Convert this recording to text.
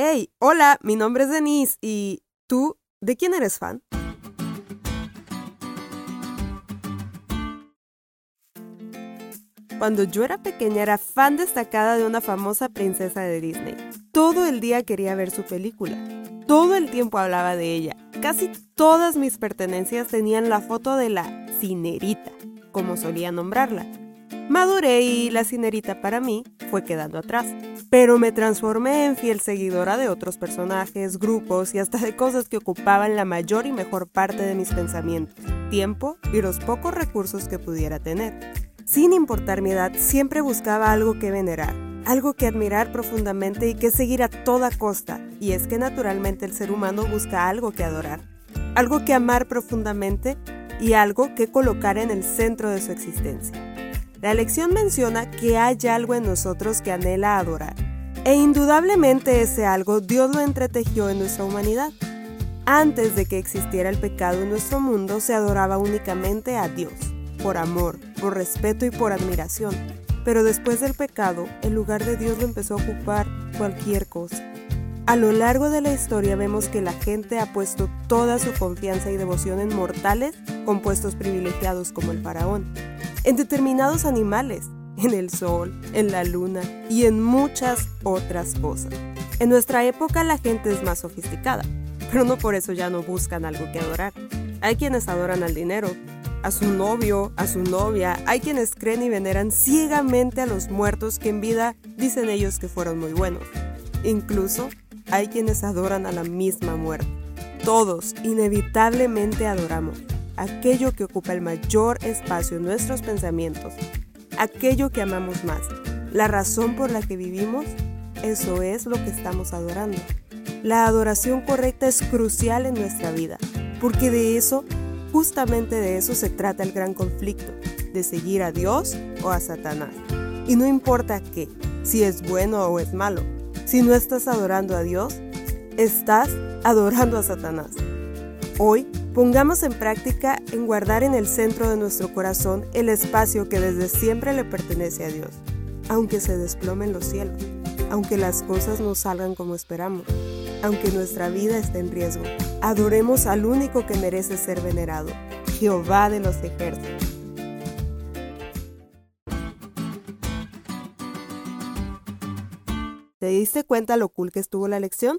Hey, hola, mi nombre es Denise y tú, ¿de quién eres fan? Cuando yo era pequeña era fan destacada de una famosa princesa de Disney. Todo el día quería ver su película. Todo el tiempo hablaba de ella. Casi todas mis pertenencias tenían la foto de la cinerita, como solía nombrarla. Maduré y la cinerita para mí fue quedando atrás. Pero me transformé en fiel seguidora de otros personajes, grupos y hasta de cosas que ocupaban la mayor y mejor parte de mis pensamientos, tiempo y los pocos recursos que pudiera tener. Sin importar mi edad, siempre buscaba algo que venerar, algo que admirar profundamente y que seguir a toda costa. Y es que naturalmente el ser humano busca algo que adorar, algo que amar profundamente y algo que colocar en el centro de su existencia. La lección menciona que hay algo en nosotros que anhela adorar. E indudablemente ese algo Dios lo entretejió en nuestra humanidad. Antes de que existiera el pecado en nuestro mundo, se adoraba únicamente a Dios por amor, por respeto y por admiración. Pero después del pecado, el lugar de Dios lo empezó a ocupar cualquier cosa. A lo largo de la historia vemos que la gente ha puesto toda su confianza y devoción en mortales con puestos privilegiados como el faraón, en determinados animales, en el sol, en la luna y en muchas otras cosas. En nuestra época la gente es más sofisticada, pero no por eso ya no buscan algo que adorar. Hay quienes adoran al dinero, a su novio, a su novia. Hay quienes creen y veneran ciegamente a los muertos que en vida dicen ellos que fueron muy buenos. Incluso hay quienes adoran a la misma muerte. Todos inevitablemente adoramos aquello que ocupa el mayor espacio en nuestros pensamientos, aquello que amamos más, la razón por la que vivimos, eso es lo que estamos adorando. La adoración correcta es crucial en nuestra vida, porque de eso Justamente de eso se trata el gran conflicto, de seguir a Dios o a Satanás. Y no importa qué, si es bueno o es malo, si no estás adorando a Dios, estás adorando a Satanás. Hoy, pongamos en práctica en guardar en el centro de nuestro corazón el espacio que desde siempre le pertenece a Dios, aunque se desplomen los cielos, aunque las cosas no salgan como esperamos, aunque nuestra vida esté en riesgo. Adoremos al único que merece ser venerado, Jehová de los ejércitos. ¿Te diste cuenta lo cool que estuvo la lección?